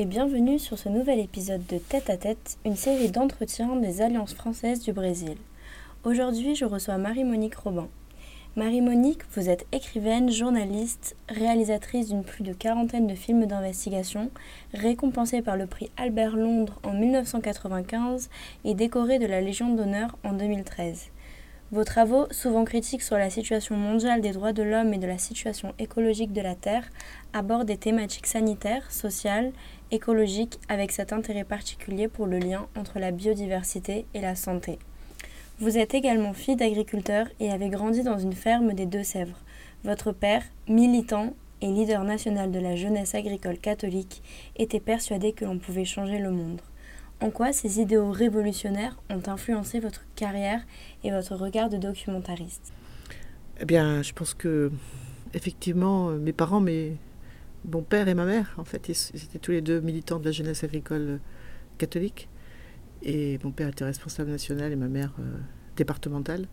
Et bienvenue sur ce nouvel épisode de Tête à Tête, une série d'entretiens des Alliances françaises du Brésil. Aujourd'hui, je reçois Marie-Monique Robin. Marie-Monique, vous êtes écrivaine, journaliste, réalisatrice d'une plus de quarantaine de films d'investigation, récompensée par le prix Albert Londres en 1995 et décorée de la Légion d'honneur en 2013. Vos travaux, souvent critiques sur la situation mondiale des droits de l'homme et de la situation écologique de la Terre, abordent des thématiques sanitaires, sociales, écologiques, avec cet intérêt particulier pour le lien entre la biodiversité et la santé. Vous êtes également fille d'agriculteur et avez grandi dans une ferme des Deux-Sèvres. Votre père, militant et leader national de la jeunesse agricole catholique, était persuadé que l'on pouvait changer le monde. En quoi ces idéaux révolutionnaires ont influencé votre carrière et votre regard de documentariste? Eh bien, je pense que effectivement, euh, mes parents, mes mon père et ma mère, en fait, ils étaient tous les deux militants de la jeunesse agricole euh, catholique. Et mon père était responsable national et ma mère euh, départementale.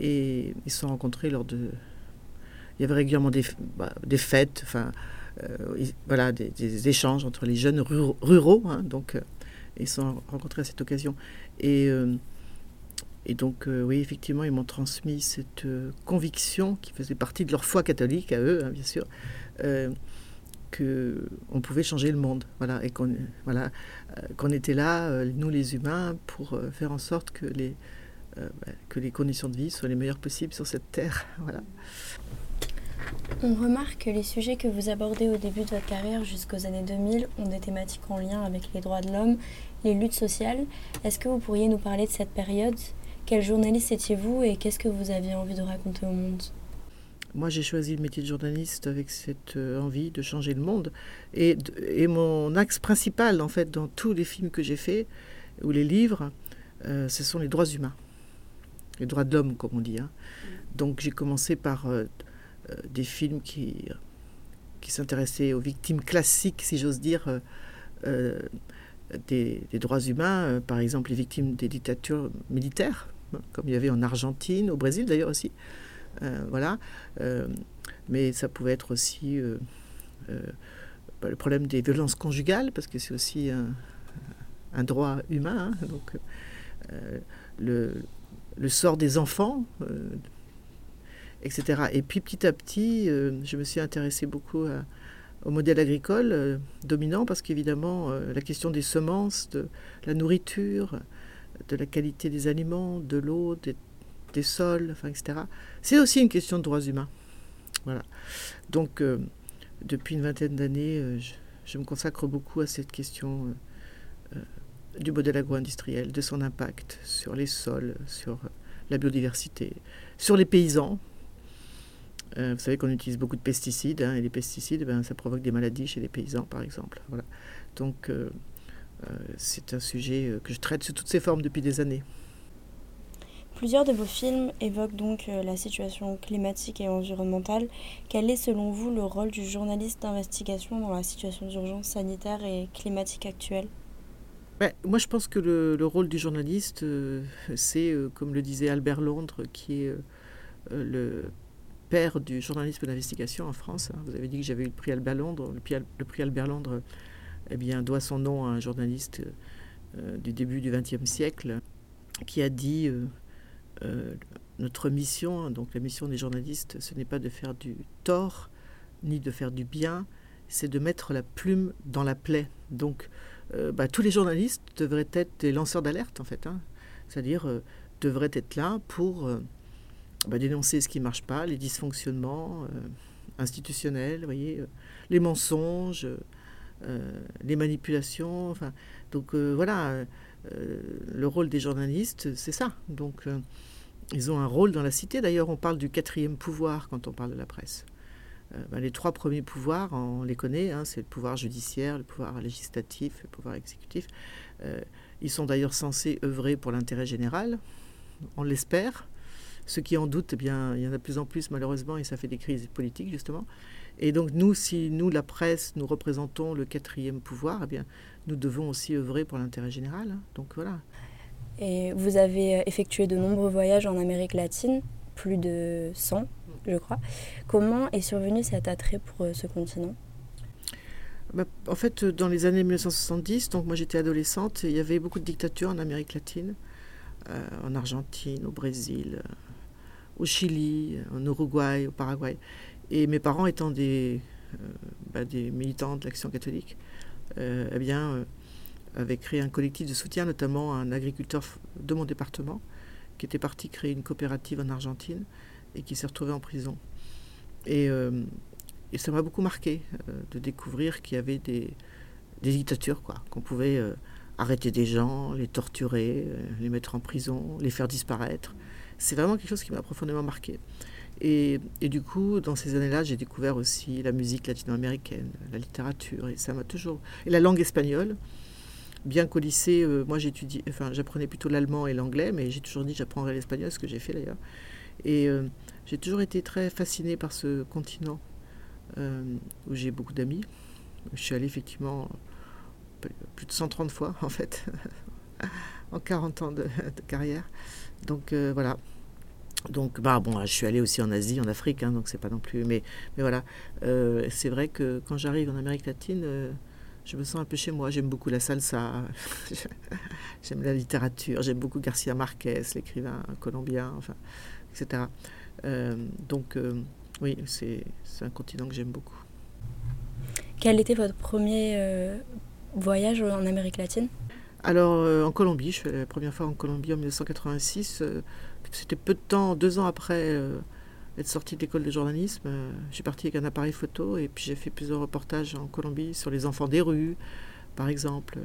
Et ils se sont rencontrés lors de. Il y avait régulièrement des, bah, des fêtes, enfin, euh, voilà, des, échanges entre les jeunes ruraux, hein, donc ils se sont rencontrés à cette occasion. Et, et donc, oui, effectivement, ils m'ont transmis cette conviction qui faisait partie de leur foi catholique à eux, hein, bien sûr, euh, que on pouvait changer le monde, voilà, et qu'on voilà, euh, qu'on était là, euh, nous les humains, pour euh, faire en sorte que les bah, que les conditions de vie soient les meilleures possibles sur cette terre, voilà. On remarque que les sujets que vous abordez au début de votre carrière jusqu'aux années 2000 ont des thématiques en lien avec les droits de l'homme, les luttes sociales. Est-ce que vous pourriez nous parler de cette période? Quel journaliste étiez-vous et qu'est-ce que vous aviez envie de raconter au monde? Moi, j'ai choisi le métier de journaliste avec cette euh, envie de changer le monde. Et, mon axe principal, en fait, dans tous les films que j'ai faits, ou les livres, euh, ce sont les droits humains. Les droits de l'homme, comme on dit. hein. Donc, j'ai commencé par euh, des films qui, qui s'intéressaient aux victimes classiques, si j'ose dire, des, droits humains. par exemple, les victimes des dictatures militaires, hein, comme il y avait en Argentine, au Brésil d'ailleurs aussi. Euh, voilà. Euh, mais ça pouvait être aussi euh, bah, le problème des violences conjugales, parce que c'est aussi un, droit humain. hein. donc, le, sort des enfants, etc. Et puis petit à petit, je me suis intéressée beaucoup au modèle agricole dominant, parce qu'évidemment, la question des semences, de la nourriture, de la qualité des aliments, de l'eau, des, des sols, etc. C'est aussi une question de droits humains. Voilà. Donc, euh, depuis une vingtaine d'années, euh, je, me consacre beaucoup à cette question euh, du modèle agro-industriel, de son impact sur les sols, sur la biodiversité, sur les paysans. Vous savez qu'on utilise beaucoup de pesticides, hein, et les pesticides, ben, ça provoque des maladies chez les paysans, par exemple. Voilà. Donc, c'est un sujet que je traite sous toutes ses formes depuis des années. Plusieurs de vos films évoquent donc euh, la situation climatique et environnementale. Quel est selon vous le rôle du journaliste d'investigation dans la situation d'urgence sanitaire et climatique actuelle? Ouais, moi, je pense que le, le rôle du journaliste, euh, c'est, euh, comme le disait Albert Londres, qui est le père du journalisme d'investigation en France. hein. Vous avez dit que j'avais eu le prix Albert Londres. Le prix, le prix Albert Londres eh doit son nom à un journaliste du début du XXe siècle qui a dit euh, notre mission, hein, donc la mission des journalistes, ce n'est pas de faire du tort ni de faire du bien, c'est de mettre la plume dans la plaie. Donc, euh, bah, tous les journalistes devraient être des lanceurs d'alerte, en fait. hein. C'est-à-dire, euh, devraient être là pour bah, dénoncer ce qui ne marche pas, les dysfonctionnements institutionnels, voyez, les mensonges, les manipulations. Donc, voilà, le rôle des journalistes, c'est ça. Donc, euh, ils ont un rôle dans la cité. D'ailleurs, on parle du quatrième pouvoir quand on parle de la presse. ben, les trois premiers pouvoirs, on les connaît, hein, c'est le pouvoir judiciaire, le pouvoir législatif, le pouvoir exécutif. ils sont d'ailleurs censés œuvrer pour l'intérêt général, on l'espère. Ceux qui en doutent, eh bien, il y en a de plus en plus malheureusement et ça fait des crises politiques justement. Et donc nous, si nous, la presse, nous représentons le quatrième pouvoir, eh bien, nous devons aussi œuvrer pour l'intérêt général. Hein. Donc voilà. Et vous avez effectué de nombreux voyages en Amérique latine, plus de 100, je crois. Comment est survenu cet attrait pour euh, ce continent? Bah, en fait, dans les années 1970, donc moi j'étais adolescente, il y avait beaucoup de dictatures en Amérique latine, euh, en Argentine, au Brésil, euh, au Chili, en Uruguay, au Paraguay. Et mes parents étant des, bah, des militants de l'action catholique, eh bien, avait créé un collectif de soutien, notamment un agriculteur de mon département, qui était parti créer une coopérative en Argentine et qui s'est retrouvé en prison. Et, euh, ça m'a beaucoup marqué euh, de découvrir qu'il y avait des, dictatures, quoi, qu'on pouvait euh, arrêter des gens, les torturer, les mettre en prison, les faire disparaître. C'est vraiment quelque chose qui m'a profondément marqué. Et, du coup, dans ces années-là, j'ai découvert aussi la musique latino-américaine, la littérature, et ça m'a toujours. Et la langue espagnole bien qu'au lycée, euh, moi j'étudiais, enfin j'apprenais plutôt l'allemand et l'anglais, mais j'ai toujours dit j'apprendrai l'espagnol, ce que j'ai fait d'ailleurs. Et euh, j'ai toujours été très fascinée par ce continent euh, où j'ai beaucoup d'amis. Je suis allée effectivement plus de 130 fois en fait, en 40 ans de, carrière. Donc voilà. Donc bah bon, je suis allée aussi en Asie, en Afrique, hein, donc c'est pas non plus. Mais mais voilà, c'est vrai que quand j'arrive en Amérique latine je me sens un peu chez moi. J'aime beaucoup la salsa, j'aime la littérature, j'aime beaucoup Garcia Marquez, l'écrivain colombien, enfin, etc. Euh, donc, euh, oui, c'est un continent que j'aime beaucoup. Quel était votre premier euh, voyage en Amérique latine? Alors, en Colombie, je suis la première fois en Colombie en 1986. C'était peu de temps, deux ans après être sortie de l'école de journalisme, euh, j'ai parti avec un appareil photo et puis j'ai fait plusieurs reportages en Colombie sur les enfants des rues, par exemple,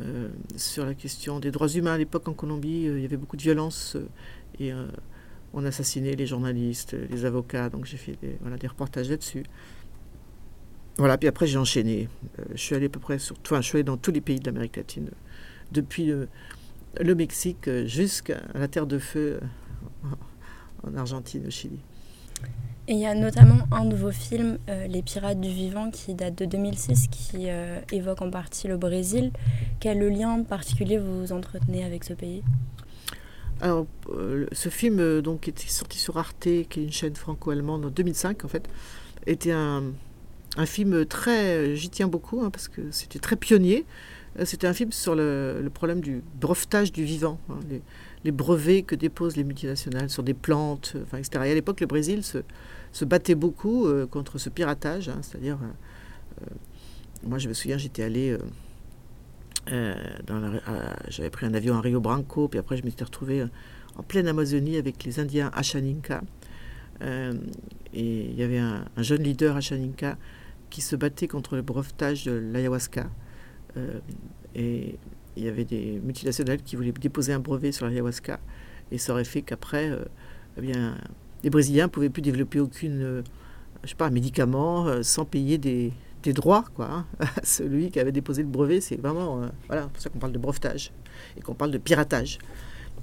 euh, sur la question des droits humains. À l'époque en Colombie, euh, il y avait beaucoup de violence et on assassinait les journalistes, les avocats, donc j'ai fait des, voilà, des reportages là-dessus. Voilà, puis après j'ai enchaîné. je suis allé à peu près sur, je suis allé dans tous les pays de l'Amérique latine, depuis le, Mexique jusqu'à la Terre de Feu en Argentine, au Chili. Et il y a notamment un de vos films, euh, Les Pirates du Vivant, qui date de 2006, qui euh, évoque en partie le Brésil. Quel lien particulier vous entretenez avec ce pays? Alors, euh, ce film, donc, qui était sorti sur Arte, qui est une chaîne franco-allemande en 2005, en fait, était un, un film très. J'y tiens beaucoup, hein, parce que c'était très pionnier. C'était un film sur le, problème du brevetage du vivant. Hein, les, brevets que déposent les multinationales sur des plantes, enfin, etc. Et à l'époque, le Brésil se battait beaucoup euh, contre ce piratage. Hein, c'est-à-dire, euh, euh, moi je me souviens, j'étais allé. j'avais pris un avion à Rio Branco, puis après je m'étais retrouvé en pleine Amazonie avec les Indiens Achaninka. et il y avait un, jeune leader Achaninka qui se battait contre le brevetage de l'ayahuasca. Et il y avait des multinationales qui voulaient déposer un brevet sur l'ayahuasca. Et ça aurait fait qu'après, eh bien, les Brésiliens ne pouvaient plus développer aucune, euh, je sais pas, médicament euh, sans payer des, droits, quoi. Hein. Celui qui avait déposé le brevet, c'est vraiment, euh, voilà, pour ça qu'on parle de brevetage et qu'on parle de piratage.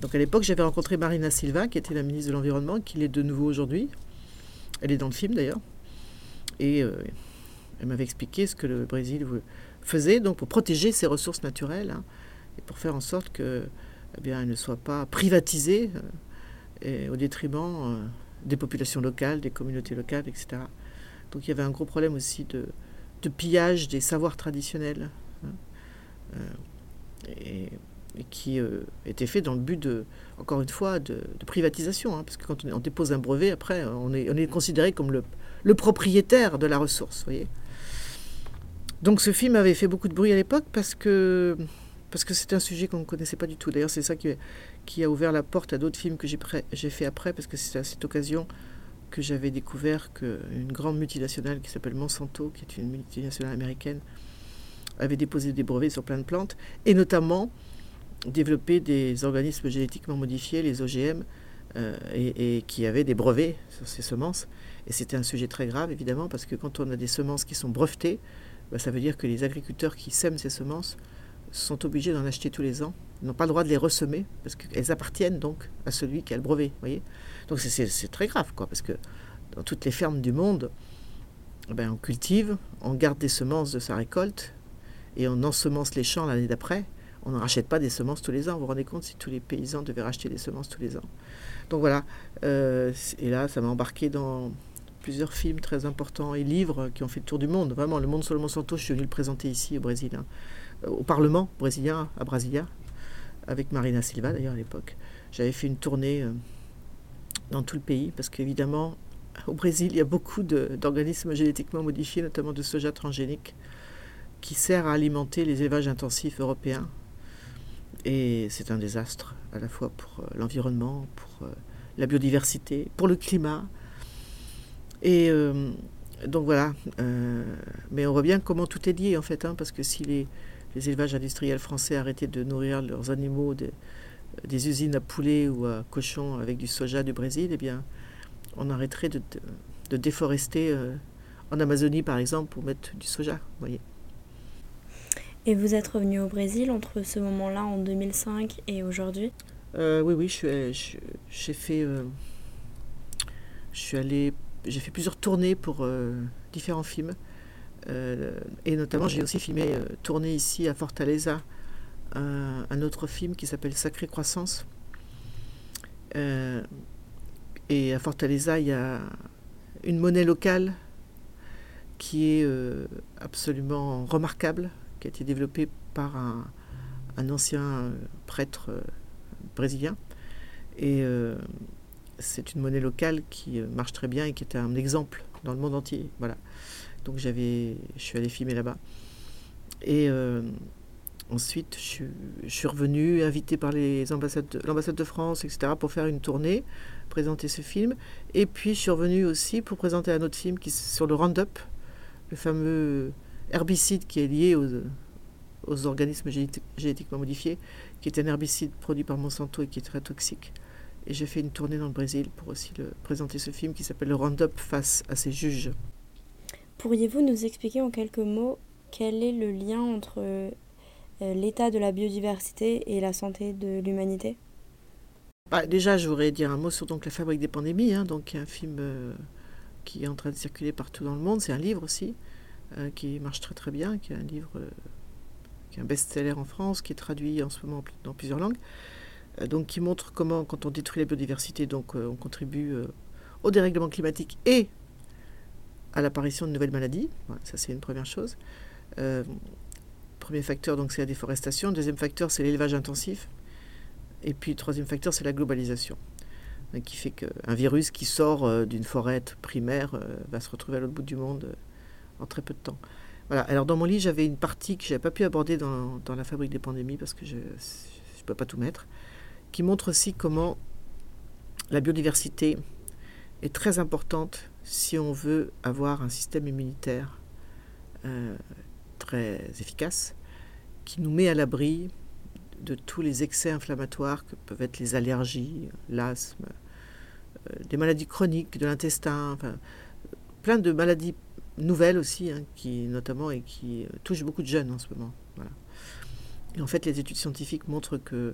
Donc à l'époque, j'avais rencontré Marina Silva, qui était la ministre de l'Environnement, qui l'est de nouveau aujourd'hui. Elle est dans le film d'ailleurs. Et elle m'avait expliqué ce que le Brésil faisait donc pour protéger ses ressources naturelles hein, et pour faire en sorte que, eh bien, ne soient pas privatisées au détriment des populations locales, des communautés locales, etc. Donc il y avait un gros problème aussi de, pillage des savoirs traditionnels, hein, euh, et, qui euh, était fait dans le but de, encore une fois, de, privatisation, hein, parce que quand on, dépose un brevet, après, on est, on est considéré comme le, le, propriétaire de la ressource, voyez. Donc ce film avait fait beaucoup de bruit à l'époque parce que parce que c'était un sujet qu'on ne connaissait pas du tout. D'ailleurs, c'est ça qui, a ouvert la porte à d'autres films que j'ai fait après, parce que c'est à cette occasion que j'avais découvert qu'une grande multinationale qui s'appelle Monsanto, qui est une multinationale américaine, avait déposé des brevets sur plein de plantes, et notamment développé des organismes génétiquement modifiés, les OGM, et, qui avait des brevets sur ces semences. Et c'était un sujet très grave, évidemment, parce que quand on a des semences qui sont brevetées, bah, ça veut dire que les agriculteurs qui sèment ces semences sont obligés d'en acheter tous les ans. N'ont pas le droit de les ressemer, parce qu'elles appartiennent donc à celui qui a le brevet. Voyez donc c'est très grave, quoi, parce que dans toutes les fermes du monde, ben, on cultive, on garde des semences de sa récolte, et on ensemence les champs l'année d'après. On n'en rachète pas des semences tous les ans. Vous vous rendez compte si tous les paysans devaient racheter des semences tous les ans. Donc voilà. Euh, et là, ça m'a embarqué dans plusieurs films très importants et livres qui ont fait le tour du monde. Vraiment, le monde sur le Monsanto, je suis venu le présenter ici au Brésil, hein. euh, au Parlement brésilien, à Brasilia, avec Marina Silva d'ailleurs à l'époque. J'avais fait une tournée euh, dans tout le pays parce qu'évidemment, au Brésil, il y a beaucoup d'organismes génétiquement modifiés, notamment de soja transgénique, qui sert à alimenter les élevages intensifs européens. Et c'est un désastre à la fois pour euh, l'environnement, pour la biodiversité, pour le climat. Et euh, donc voilà. mais on voit bien comment tout est lié en fait, hein, parce que si les, élevages industriels français arrêtaient de nourrir leurs animaux des usines à poulets ou à cochons avec du soja du Brésil, eh bien, on arrêterait de, déforester en Amazonie, par exemple, pour mettre du soja. Voyez. Et vous êtes revenu au Brésil entre ce moment-là, en 2005, et aujourd'hui? Euh, Oui, oui, j'ai fait, euh, je suis allé, j'ai fait plusieurs tournées pour euh, différents films, et notamment j'ai aussi filmé, tourné ici à Fortaleza, un, un autre film qui s'appelle Sacrée Croissance. et à Fortaleza, il y a une monnaie locale qui est absolument remarquable qui a été développé par un, ancien euh, prêtre euh, brésilien. Et euh, c'est une monnaie locale qui marche très bien et qui est un exemple dans le monde entier. Voilà. Donc j'avais, je suis allé filmer là-bas. Et ensuite, je suis, je suis, revenu, invité par les ambassades l'ambassade de France, etc., pour faire une tournée, présenter ce film. Et puis, je suis revenu aussi pour présenter un autre film qui sur le Roundup, le fameux herbicide qui est lié aux organismes génétiquement modifiés, qui est un herbicide produit par Monsanto et qui est très toxique. Et j'ai fait une tournée dans le Brésil pour aussi le, présenter ce film qui s'appelle Le Roundup face à ses juges. Pourriez-vous nous expliquer en quelques mots quel est le lien entre euh, l'état de la biodiversité et la santé de l'humanité? Bah, Déjà, je voudrais dire un mot sur donc, La fabrique des pandémies, hein, donc, un film euh, qui est en train de circuler partout dans le monde. C'est un livre aussi. Euh, qui marche très très bien, qui est un livre qui est un best-seller en France, qui est traduit en ce moment dans plusieurs langues, donc qui montre comment, quand on détruit la biodiversité, donc on contribue au dérèglement climatique et à l'apparition de nouvelles maladies. ça c'est une première chose. premier facteur, donc c'est la déforestation. Deuxième facteur, c'est l'élevage intensif. Et puis troisième facteur, c'est la globalisation qui fait qu'un virus qui sort d'une forêt primaire va se retrouver à l'autre bout du monde en très peu de temps. Voilà. Alors dans mon livre, j'avais une partie que je n'avais pas pu aborder dans, dans, la fabrique des pandémies parce que je ne peux pas tout mettre, qui montre aussi comment la biodiversité est très importante si on veut avoir un système immunitaire euh, très efficace, qui nous met à l'abri de tous les excès inflammatoires que peuvent être les allergies, l'asthme, euh, des maladies chroniques de l'intestin, enfin, plein de maladies nouvelle aussi, hein, qui notamment et qui euh, touche beaucoup de jeunes en ce moment. Et en fait, les études scientifiques montrent que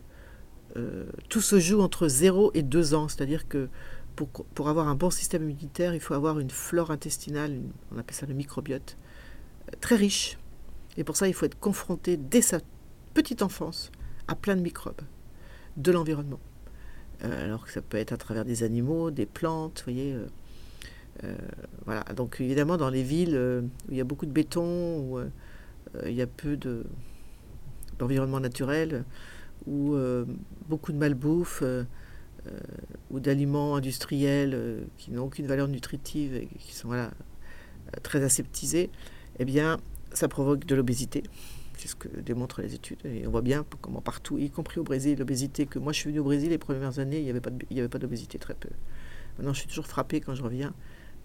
euh, tout se joue entre 0 et 2 ans, c'est-à-dire que pour, avoir un bon système immunitaire, il faut avoir une flore intestinale, on appelle ça le microbiote, euh, très riche. Et pour ça, il faut être confronté dès sa petite enfance à plein de microbes de l'environnement. alors que ça peut être à travers des animaux, des plantes, vous voyez. Euh, voilà. Donc évidemment, dans les villes euh, où il y a beaucoup de béton, où euh, il y a peu d'environnement naturel, où beaucoup de malbouffe, ou d'aliments industriels qui n'ont aucune valeur nutritive et qui sont très aseptisés, eh bien, ça provoque de l'obésité. C'est ce que démontrent les études. Et on voit bien comment partout, y compris au Brésil, l'obésité, que moi je suis venu au Brésil les premières années, il n'y avait pas d'obésité, très peu. Maintenant, je suis toujours frappé quand je reviens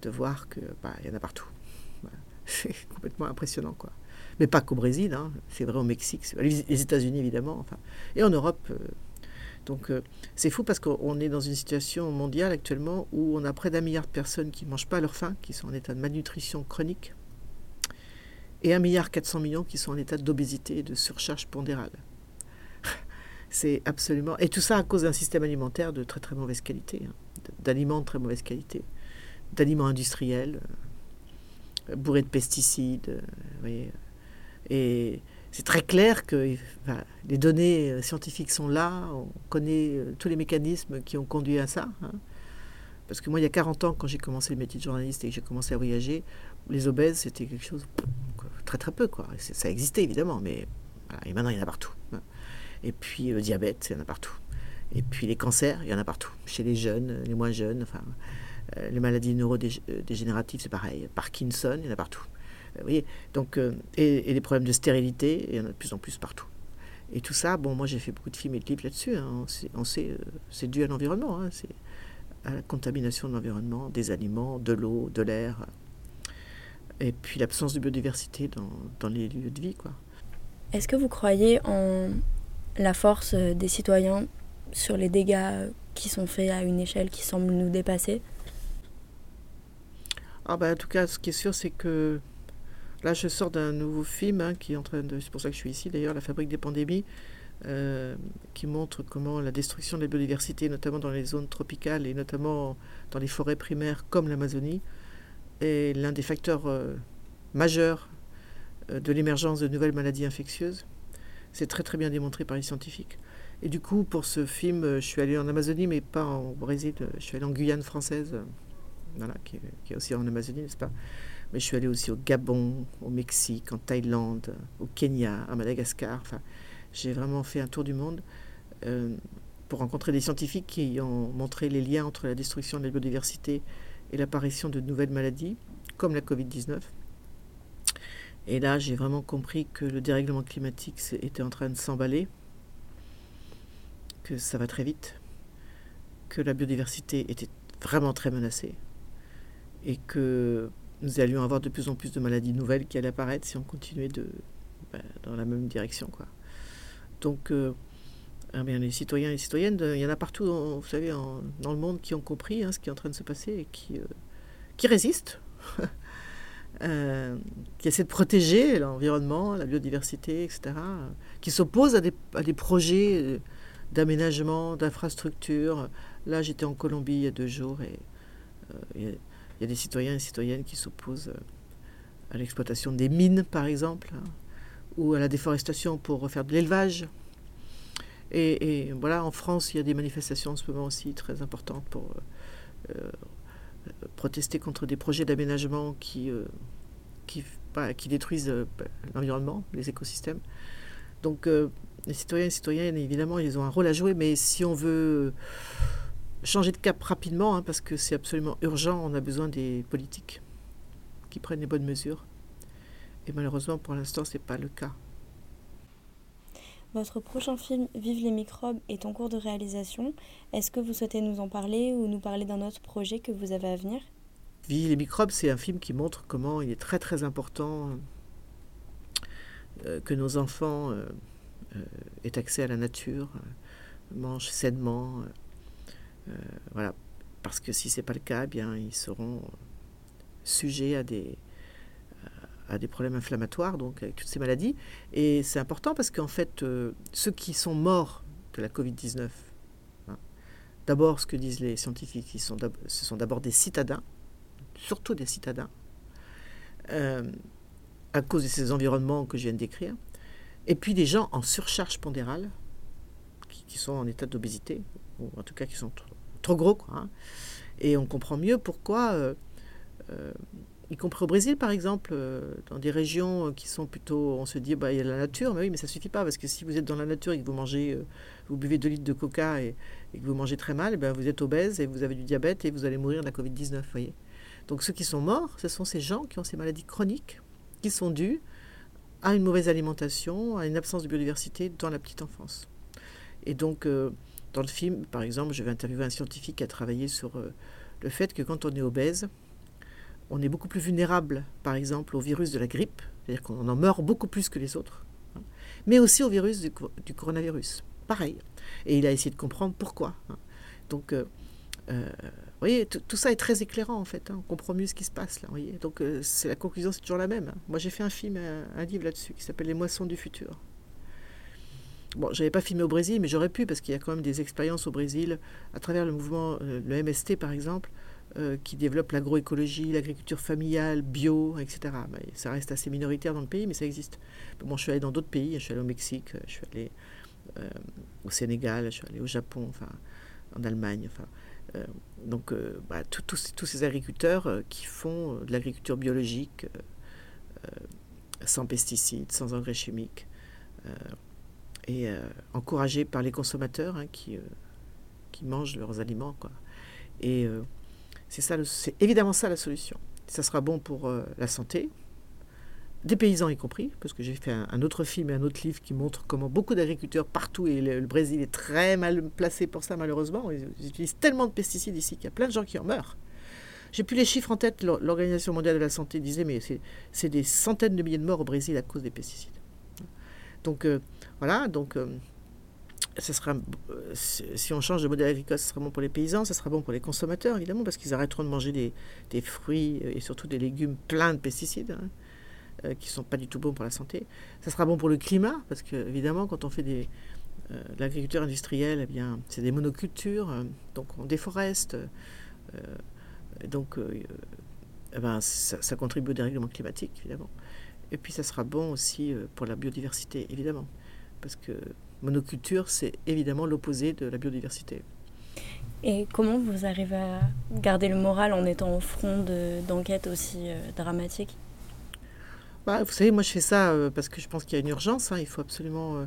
de voir que bah, y en a partout. C'est complètement impressionnant, quoi. Mais pas qu'au Brésil, hein. c'est vrai au Mexique, les États-Unis évidemment, enfin, et en Europe, euh, Donc euh, c'est fou parce qu'on est dans une situation mondiale actuellement où on a près d'un milliard de personnes qui ne mangent pas à leur faim, qui sont en état de malnutrition chronique, et un milliard 400 millions qui sont en état d'obésité et de surcharge pondérale. c'est absolument... Et tout ça à cause d'un système alimentaire de très très mauvaise qualité, hein, d'aliments de très mauvaise qualité, d'aliments industriels, euh, bourrés de pesticides, vous voyez. Et c'est très clair que les données euh, scientifiques sont là, on connaît euh, tous les mécanismes qui ont conduit à ça. Hein. Parce que moi, il y a 40 ans, quand j'ai commencé le métier de journaliste et que j'ai commencé à voyager, les obèses, c'était quelque chose très très peu. Quoi. Ça existait évidemment, mais et maintenant, il y en a partout. Hein. Et puis le diabète, il y en a partout. Et puis les cancers, il y en a partout. Chez les jeunes, les moins jeunes, enfin, euh, les maladies neurodégénératives, c'est pareil. Parkinson, il y en a partout. Vous voyez Donc, euh, et, les problèmes de stérilité, il y en a de plus en plus partout. Et tout ça, bon, moi j'ai fait beaucoup de films et de livres là-dessus. Hein. On sait, euh, c'est dû à l'environnement. Hein. C'est à la contamination de l'environnement, des aliments, de l'eau, de l'air. Et puis l'absence de biodiversité dans, dans les lieux de vie, quoi. Est-ce que vous croyez en la force euh, des citoyens sur les dégâts qui sont faits à une échelle qui semble nous dépasser? Ah bah, En tout cas, ce qui est sûr, c'est que Là, je sors d'un nouveau film hein, qui est en train de. C'est pour ça que je suis ici d'ailleurs, La fabrique des pandémies, euh, qui montre comment la destruction de la biodiversité, notamment dans les zones tropicales et notamment dans les forêts primaires comme l'Amazonie, est l'un des facteurs euh, majeurs euh, de l'émergence de nouvelles maladies infectieuses. C'est très très bien démontré par les scientifiques. Et du coup, pour ce film, je suis allé en Amazonie, mais pas au Brésil. Je suis allé en Guyane française, voilà, qui est aussi en Amazonie, n'est-ce pas? Mais je suis allé aussi au Gabon, au Mexique, en Thaïlande, au Kenya, à Madagascar. Enfin, j'ai vraiment fait un tour du monde euh, pour rencontrer des scientifiques qui ont montré les liens entre la destruction de la biodiversité et l'apparition de nouvelles maladies, comme la Covid-19. Et là, j'ai vraiment compris que le dérèglement climatique était en train de s'emballer, que ça va très vite, que la biodiversité était vraiment très menacée, et que nous allions avoir de plus en plus de maladies nouvelles qui allaient apparaître si on continuait de, bah, dans la même direction. Quoi. Donc, euh, eh bien, les citoyens et les citoyennes, il y en a partout, vous savez, dans le monde qui ont compris hein, ce qui est en train de se passer et qui, euh, qui résistent, euh, qui essaient de protéger l'environnement, la biodiversité, etc., qui s'opposent à des, à des projets d'aménagement, d'infrastructures. Là, j'étais en Colombie il y a deux jours et il des citoyens et citoyennes qui s'opposent euh, à l'exploitation des mines, par exemple, ou à la déforestation pour refaire de l'élevage. Et, voilà, en France, il y a des manifestations en ce moment aussi très importantes pour euh, euh, protester contre des projets d'aménagement qui, bah, qui, détruisent l'environnement, les écosystèmes. Donc, les citoyens et citoyennes, évidemment, ils ont un rôle à jouer, mais si on veut changer de cap rapidement, hein, parce que c'est absolument urgent. On a besoin des politiques qui prennent les bonnes mesures. Et malheureusement, pour l'instant, ce n'est pas le cas. Votre prochain film, Vive les microbes, est en cours de réalisation. Est-ce que vous souhaitez nous en parler ou nous parler d'un autre projet que vous avez à venir? Vive les microbes, c'est un film qui montre comment il est très très important euh, que nos enfants euh, euh, aient accès à la nature, mangent sainement voilà, parce que si ce n'est pas le cas, eh bien, ils seront sujets à des, problèmes inflammatoires, donc avec toutes ces maladies. Et c'est important parce qu'en fait, euh, ceux qui sont morts de la Covid-19, hein, d'abord, ce que disent les scientifiques, ce sont d'abord des citadins, surtout des citadins, euh, à cause de ces environnements que je viens de décrire, et puis des gens en surcharge pondérale, qui sont en état d'obésité, ou en tout cas qui sont trop gros. Quoi, hein. Et on comprend mieux pourquoi, euh, euh, y compris au Brésil par exemple, euh, dans des régions qui sont plutôt, on se dit, bah, il y a la nature, mais oui, mais ça suffit pas, parce que si vous êtes dans la nature et que vous mangez, vous buvez 2 litres de coca et, que vous mangez très mal, et eh ben, vous êtes obèse et vous avez du diabète et vous allez mourir de la Covid-19, voyez. Donc ceux qui sont morts, ce sont ces gens qui ont ces maladies chroniques, qui sont dues à une mauvaise alimentation, à une absence de biodiversité dans la petite enfance. Et donc, dans le film, par exemple, je vais interviewer un scientifique qui a travaillé sur euh, le fait que quand on est obèse, on est beaucoup plus vulnérable, par exemple, au virus de la grippe, c'est-à-dire qu'on en meurt beaucoup plus que les autres, hein, mais aussi au virus du, coronavirus. pareil. Et il a essayé de comprendre pourquoi. Hein. Donc, euh, euh, vous voyez, tout ça est très éclairant en fait. Hein. On comprend mieux ce qui se passe là. Voyez Donc, la conclusion, c'est toujours la même. Moi, j'ai fait un film, un, livre là-dessus qui s'appelle Les moissons du futur. Bon, j'avais pas filmé au Brésil, mais j'aurais pu parce qu'il y a quand même des expériences au Brésil à travers le mouvement, le MST par exemple, euh, qui développe l'agroécologie, l'agriculture familiale, bio, etc. ça reste assez minoritaire dans le pays, mais ça existe. Bon, je suis allé dans d'autres pays, je suis allé au Mexique, je suis allé euh, au Sénégal, je suis allé au Japon, enfin, en Allemagne. Enfin, euh, donc, bah, tous ces agriculteurs qui font de l'agriculture biologique, sans pesticides, sans engrais chimiques, et encouragés par les consommateurs hein, qui, qui mangent leurs aliments. Et c'est ça, c'est évidemment ça la solution. Ça sera bon pour euh, la santé, des paysans y compris, parce que j'ai fait un, autre film et un autre livre qui montre comment beaucoup d'agriculteurs partout, et le, Brésil est très mal placé pour ça malheureusement, ils, utilisent tellement de pesticides ici qu'il y a plein de gens qui en meurent. J'ai plus les chiffres en tête, l'Organisation mondiale de la santé disait, mais c'est des centaines de milliers de morts au Brésil à cause des pesticides. Donc euh, voilà, donc... Euh, ça sera, euh, si on change de modèle agricole, ce sera bon pour les paysans, ça sera bon pour les consommateurs, évidemment, parce qu'ils arrêteront de manger des, fruits et surtout des légumes pleins de pesticides, hein, euh, qui ne sont pas du tout bons pour la santé. Ça sera bon pour le climat, parce que, évidemment, quand on fait des, euh, de l'agriculture industrielle, eh c'est des monocultures, donc on déforeste. donc, eh ben, ça, contribue au dérèglement climatique, évidemment. Et puis, ça sera bon aussi pour la biodiversité, évidemment, parce que monoculture, c'est évidemment l'opposé de la biodiversité. Et comment vous arrivez à garder le moral en étant au front d'enquêtes aussi euh, dramatiques? Bah, Vous savez, moi je fais ça euh, parce que je pense qu'il y a une urgence. Hein. il faut absolument.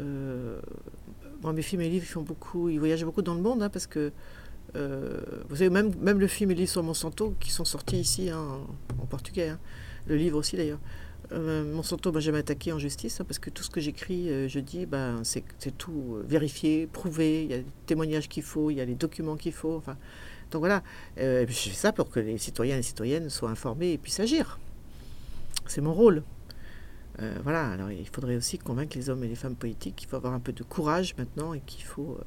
Euh, moi, mes films et livres, ils font beaucoup, ils voyagent beaucoup dans le monde hein, parce que. vous savez, même, même le film et le livre sur Monsanto qui sont sortis ici hein, en, portugais, le livre aussi d'ailleurs, euh, Monsanto m'a jamais attaqué en justice hein, parce que tout ce que j'écris, euh, je dis, ben, c'est tout euh, vérifié, prouvé. Il y a les témoignages qu'il faut, il y a les documents qu'il faut. Enfin, donc voilà, je fais ça pour que les citoyens et les citoyennes soient informés et puissent agir. C'est mon rôle. voilà, alors il faudrait aussi convaincre les hommes et les femmes politiques qu'il faut avoir un peu de courage maintenant et qu'il faut,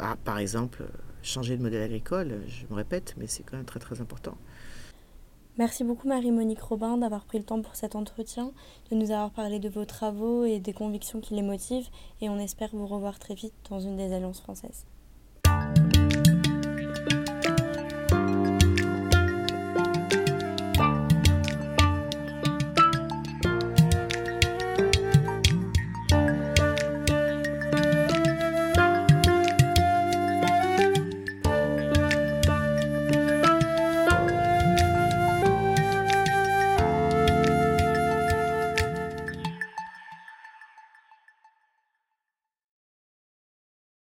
ah, par exemple, changer de modèle agricole. Je me répète, mais c'est quand même très très important. Merci beaucoup Marie-Monique Robin d'avoir pris le temps pour cet entretien, de nous avoir parlé de vos travaux et des convictions qui les motivent et on espère vous revoir très vite dans une des alliances françaises.